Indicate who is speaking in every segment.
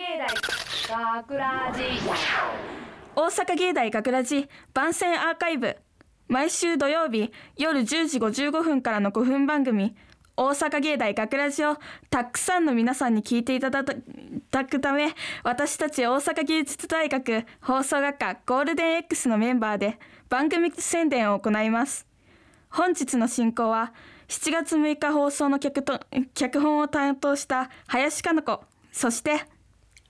Speaker 1: 芸大学ラジ
Speaker 2: 大阪芸大学ラジ番宣アーカイブ。毎週土曜日夜10時55分からの5分番組。大阪芸大学ラジをたくさんの皆さんに聞いていただくため私たち大阪芸術大学放送学科ゴールデン X のメンバーで番組宣伝を行います。本日の進行は7月6日放送の脚と脚本を担当した林加奈子。そして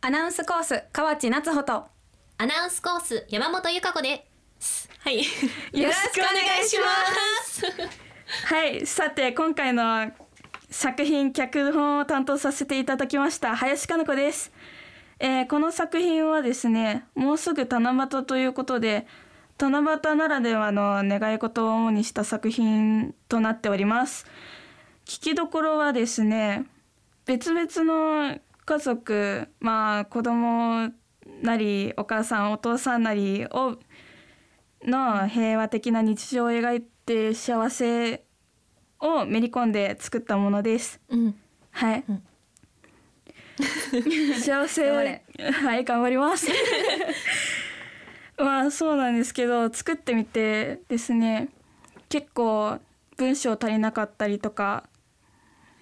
Speaker 3: アナウンスコース河内夏穂と。
Speaker 4: アナウンスコース山本由香子です。はい。よ
Speaker 2: よろしくお願いします。はい。さて今回の作品脚本を担当させていただきました林加奈子です、えーこの作品はですねもうすぐ七夕ということで七夕ならではの願い事を主にした作品となっております。聞きどころはですね別々の家族まあ子供なりお母さんお父さんなりをの平和的な日常を描いて幸せをめり込んで作ったものです。
Speaker 4: うん。
Speaker 2: はい。幸せ
Speaker 3: 頑張れ
Speaker 2: はい頑張ります。まあそうなんですけど作ってみてですね結構文章足りなかったりとか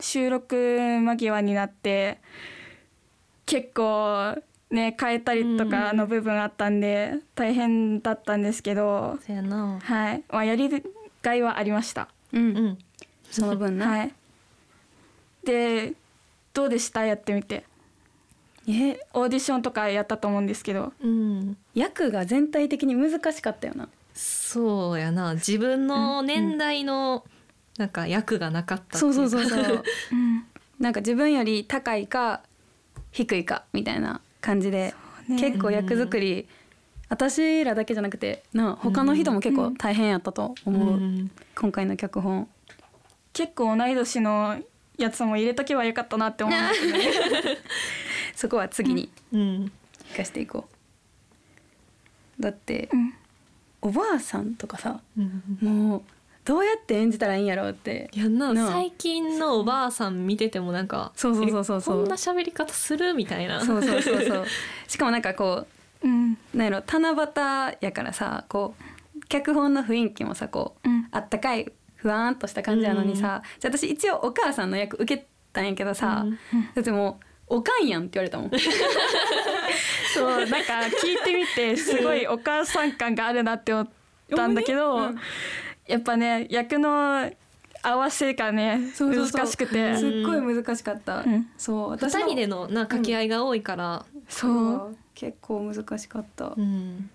Speaker 2: 収録間際になって結構ね変えたりとかの部分あったんで大変だったんですけど、
Speaker 4: そやな。
Speaker 2: はい、まあ、やりがいはありました。
Speaker 3: うん、
Speaker 4: うん。
Speaker 3: その分な、
Speaker 2: はい。で、どうでした？やってみて。
Speaker 3: え？
Speaker 2: オーディションとかやったと思うんですけど。
Speaker 4: うん。
Speaker 3: 役が全体的に難しかったよな
Speaker 4: そうやな。自分の年代のなんか役がなかったってい
Speaker 3: そうそうそうそう
Speaker 2: うん。
Speaker 3: なんか自分より高いか低いかみたいな感じで、
Speaker 2: ね。
Speaker 3: 結構役作り、私らだけじゃなくてな他の人も結構大変やったと思う、
Speaker 4: うん
Speaker 3: 今回の脚本。
Speaker 2: 結構同い年のやつも入れとけばよかったなって思う。んですね。
Speaker 3: そこは次に
Speaker 4: うん。
Speaker 3: 生かしていこう。だって、
Speaker 2: うん。
Speaker 3: おばあさんとかさ
Speaker 4: うん。
Speaker 3: もうどうやって演じたらいいんやろうって。
Speaker 4: いやな
Speaker 3: なあ。
Speaker 4: 最近のおばあさん見ててもなんか
Speaker 3: そうそうそうそう。そう
Speaker 4: えこんな喋り方するみたいな。
Speaker 3: そうそうそうそう。しかもなんかこ
Speaker 2: うん。
Speaker 3: うなんやろ七夕やからさこう脚本の雰囲気もさこう、
Speaker 2: うん。
Speaker 3: あったかいふわーんとした感じなのにさ、じゃあ私一応お母さんの役受けたんやけどさ、
Speaker 4: うん。
Speaker 3: だってもうおかんやんって言われたもん。
Speaker 2: そう、なんか聞いてみて、すごいお母さん感があるなって思ったんだけど。
Speaker 3: うん
Speaker 2: やっぱね、役の合わせがね、
Speaker 3: そうそうそう。
Speaker 2: 難しくて。
Speaker 3: すっごい難しかった、
Speaker 2: うん。
Speaker 3: そう
Speaker 4: 二人でのな掛け合いが多いから、
Speaker 2: そう。
Speaker 3: 結構難しかった、
Speaker 4: うん。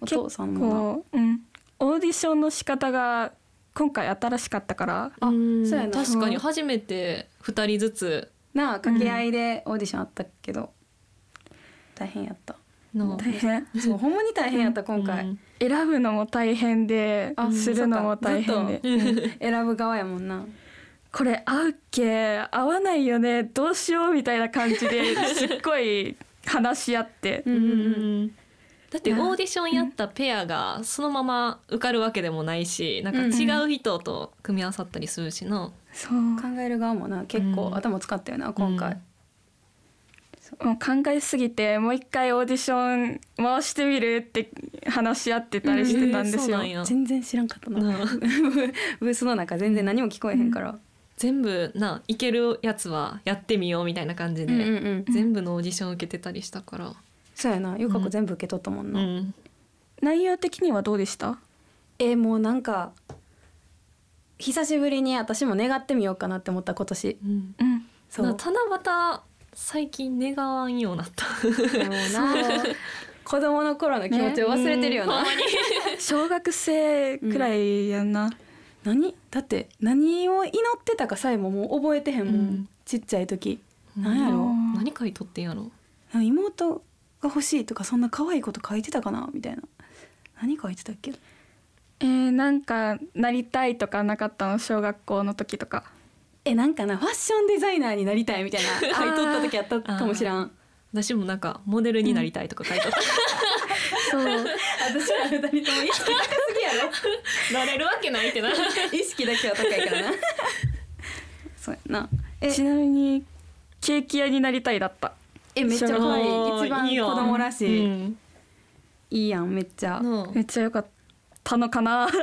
Speaker 3: お父さんも。
Speaker 2: こう、うん、オーディションの仕方が今回新しかったから。
Speaker 3: あ
Speaker 4: うん。
Speaker 3: そうやな。
Speaker 4: 確かに。初めて二人ずつ。
Speaker 3: ななあ掛け合いでオーディションあったけど、大変やった
Speaker 4: の。
Speaker 2: 大変。
Speaker 3: そうほんまに大変やった今回、
Speaker 4: うん。
Speaker 2: 選ぶのも大変で
Speaker 3: あ
Speaker 2: するのも大変で
Speaker 3: 選ぶ側やもんな。
Speaker 2: これ合うっけ合わないよねどうしようみたいな感じで すっごい話し合って。
Speaker 3: うんうんうん。
Speaker 4: だってオーディションやったペアがそのまま受かるわけでもないしなんか違う人と組み合わさったりするしな、
Speaker 2: そう。
Speaker 3: 考える側もな結構
Speaker 4: うん。
Speaker 3: 頭使ったよな今回、
Speaker 4: うん
Speaker 2: もう考えすぎてもう一回オーディション回してみるって話し合ってたりしてたんですよ。
Speaker 4: えーそうなんや。
Speaker 3: 全然知らんかったな。ブースの中全然何も聞こえへんから、
Speaker 4: 全部ないけるやつはやってみようみたいな感じで、
Speaker 3: うんうんうん。
Speaker 4: 全部のオーディション受けてたりしたから、
Speaker 3: そうやな。ゆか子全部受け取ったもんな、
Speaker 4: うん。
Speaker 2: 内容的にはどうでした？
Speaker 3: えーもうなんか久しぶりに私も願ってみようかなって思った今年。
Speaker 4: うん
Speaker 2: うん。
Speaker 3: そう。
Speaker 4: な七夕最近願わんようになった。
Speaker 3: 子供の頃の気持ちを忘れてるよな、
Speaker 2: 小学生くらいやんな、
Speaker 3: 何？だって何を祈ってたかさえももう覚えてへんもん、
Speaker 4: うん。
Speaker 3: ちっちゃい時。なんやろ？
Speaker 2: うん
Speaker 4: 何書いとってんやろ？
Speaker 3: 妹が欲しいとかそんな可愛いこと書いてたかな？みたいな。何書いてたっけ？
Speaker 2: えー、なんかなりたいとかなかったの？小学校の時とか
Speaker 3: えなんかなファッションデザイナーになりたいみたいな 書いとった時あったかもしらん。
Speaker 4: 私もなんかモデルになりたいとか書いとった、
Speaker 2: そう。
Speaker 3: 私ら二人とも意識高すぎやろ。
Speaker 4: なれるわけないってな。
Speaker 3: 意識だけは高いからな。そうやな。え
Speaker 2: ちなみにケーキ屋になりたいだった。
Speaker 3: ええめっちゃ可愛い。一番
Speaker 4: いいよ。
Speaker 3: 子供らしい、
Speaker 4: うん。
Speaker 3: いいやんめっちゃ。
Speaker 4: の
Speaker 2: めっちゃ良かったのかな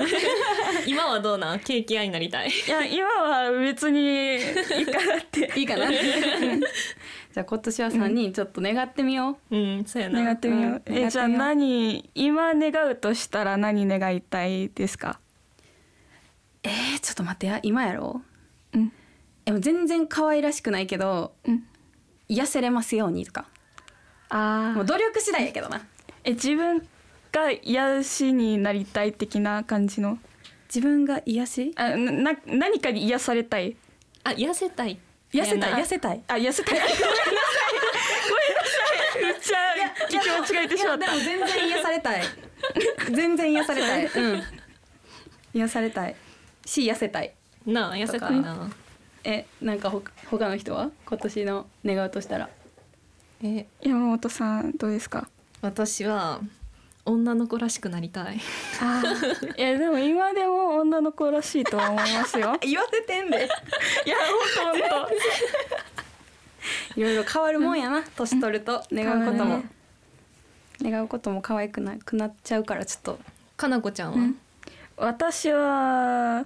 Speaker 4: 今はどうなん？ケーキ屋になりたい。
Speaker 2: いや今は別にいいかなって。
Speaker 3: いいかな じゃあ今年は3人ちょっと願ってみよ
Speaker 4: う。んそうやな。
Speaker 2: 願ってみよう、
Speaker 3: うん。
Speaker 2: えじゃあ何今願うとしたら何願いたいですか？
Speaker 3: う、えー、ちょっと待ってや。今やろ
Speaker 2: う？ん。
Speaker 3: でも全然可愛らしくないけど
Speaker 2: うん。
Speaker 3: 癒せれますようにとか。
Speaker 2: あ
Speaker 3: もう努力次第やけどな。
Speaker 2: え自分が癒しになりたい的な感じの？
Speaker 3: 自分が癒し？
Speaker 2: あなな何かに癒されたい？
Speaker 4: あ痩せたい。
Speaker 3: 癒せたい？
Speaker 4: やな
Speaker 3: 癒せたい？
Speaker 2: あ癒せたい。ごめんなさい。ごめんなさいめっちゃ聞き間違えてしまった。
Speaker 3: いやでも全然癒されたい。全然癒されたい。うん。癒されたい。し癒せたい。
Speaker 4: なあ痩せたいな。
Speaker 3: えなんかほ他の人は？今年の願うとしたら。
Speaker 4: え。
Speaker 2: 山本さんどうですか？
Speaker 4: 私は女の子らしくなりたい。
Speaker 2: あいやでも今でも女の子らしいとは思いますよ。
Speaker 3: 言わせてんで。
Speaker 2: いや本当本
Speaker 3: いろいろ変わるもんやな年取ると。願うことも、願うことも可愛くなくなっちゃうからちょっと。
Speaker 4: かなこちゃんは、
Speaker 2: 私は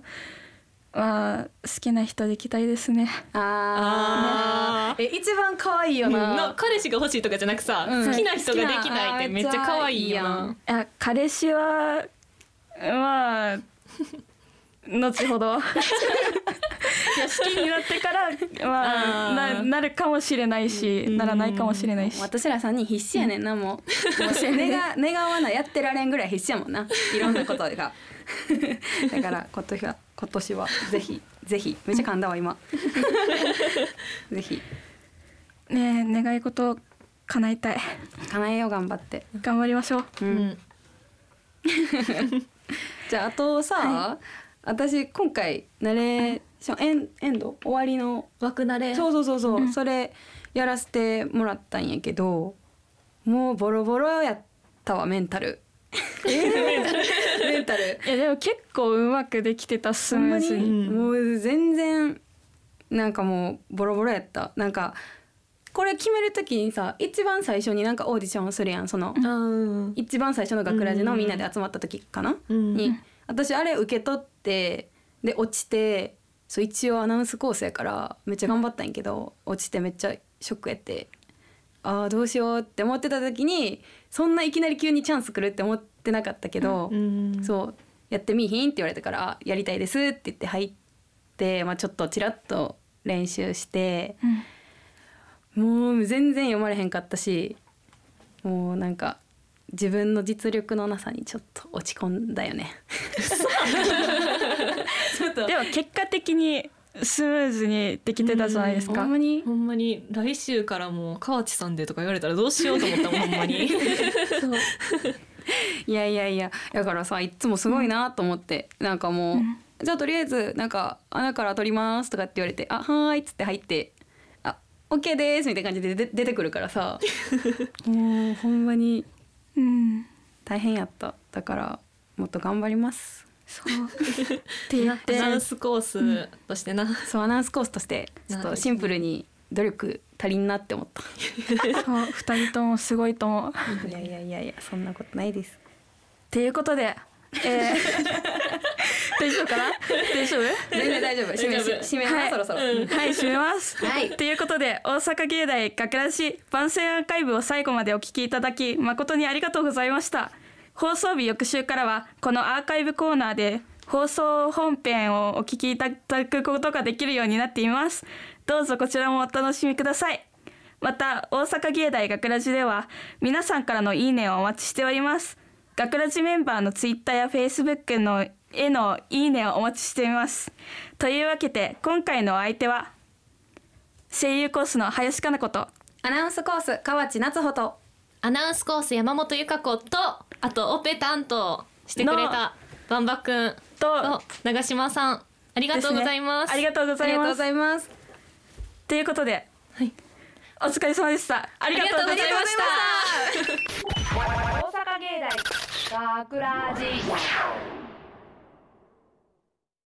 Speaker 2: は好きな人できたいですね。
Speaker 3: あー。え一番可愛いよな、
Speaker 4: な彼氏が欲しいとかじゃなくさ、
Speaker 3: うん。
Speaker 4: 好きな人ができないってめっちゃ可愛いよな。
Speaker 2: いや彼氏はまあ 後ほど 好きになってからまあななるかもしれないし、
Speaker 4: うん。
Speaker 2: ならないかもしれないし、
Speaker 3: 私ら3人必死やねんなもう。もう願願わなやってられんぐらい必死やもんな。いろんなことが だから今年は今年はぜひぜひ。めっちゃ噛んだわ今。ぜひ。
Speaker 2: ねえ願い事を叶えたい。
Speaker 3: 叶えよう頑張って。
Speaker 2: 頑張りましょう。
Speaker 3: う、
Speaker 4: うん。ん、
Speaker 3: じゃああとさ、
Speaker 2: は
Speaker 3: 私今回ナレーションエンエンド？終わりの？
Speaker 4: 枠慣れ。
Speaker 3: そうそうそうそう、
Speaker 2: うん。
Speaker 3: それやらせてもらったんやけどもうボロボロやったわメンタル。メンタル。
Speaker 2: いやでも結構うまくできてたスムーズ
Speaker 3: ほんま
Speaker 2: に？
Speaker 4: うん。
Speaker 3: もう全然なんかもうボロボロやった。なんかこれ決める時にさ一番最初になんかオーディションするやんその
Speaker 4: うん。
Speaker 3: 一番最初の学ラジのみんなで集まった時かな、
Speaker 4: うん。
Speaker 3: に私あれ受け取ってで落ちてそう一応アナウンスコースやからめっちゃ頑張ったんやけど落ちてめっちゃショックやってあーどうしようって思ってた時にそんないきなり急にチャンス来るって思ってなかったけど、
Speaker 4: うん。
Speaker 3: そうやってみいひんって言われたからあやりたいですって言って入って、まあ、ちょっとちらっと練習してもう全然読まれへんかったしもうなんか自分の実力のなさにちょっと落ち込んだよね。ちょっと。
Speaker 2: でも結果的にスムーズにできてたじゃないですか。
Speaker 3: ほんまに。
Speaker 4: ほんまに来週からもう河内さんでとか言われたらどうしようと思ったもんほんまに。
Speaker 2: そう。
Speaker 3: いやいやいや。だからさいっつもすごいなと思って、なんかもう、
Speaker 2: うん。
Speaker 3: じゃあとりあえずなんか穴から取りますとかって言われてあはーいっつって入ってあオッケーですみたいな感じで出出てくるからさ。もうほんまに
Speaker 2: うん。
Speaker 3: 大変やった。だからもっと頑張ります
Speaker 2: そう。って言っ
Speaker 4: ア
Speaker 2: て
Speaker 4: ナウンスコースとしてな。
Speaker 3: そうアナウンスコースとしてちょっとシンプルに努力足りんなって思った。
Speaker 2: そう二人ともすごいと思うっ
Speaker 3: いやいやいやいやそんなことないです。
Speaker 2: ていうことでえー 大丈夫かな？大丈夫？
Speaker 3: 全然大丈夫。締め締めな、
Speaker 2: はい。
Speaker 3: そろそろ、
Speaker 2: はい締めます。
Speaker 3: はい。
Speaker 2: ということで大阪芸大学ラジ番宣アーカイブを最後までお聞きいただき誠にありがとうございました放送日翌週からはこのアーカイブコーナーで放送本編をお聞きいただくことができるようになっています。どうぞこちらもお楽しみください。また大阪芸大学ラジでは皆さんからのいいねをお待ちしております。学ラジメンバーのツイッターやフェイスブックのへのいいねをお待ちしています。というわけで今回のお相手は声優コースの林かな子と
Speaker 3: アナウンスコース河内夏穂と。
Speaker 4: アナウンスコース山本由香子とあとオペ担当してくれたバンバくん
Speaker 2: と
Speaker 4: と長島さんありがとうございます。
Speaker 2: ありがとうござい
Speaker 3: ありがとうご
Speaker 2: ます
Speaker 3: ざいます。
Speaker 2: ということで、
Speaker 4: はい。
Speaker 2: お疲れ様でした。ありがとうございました。
Speaker 1: 大阪芸大学ラジ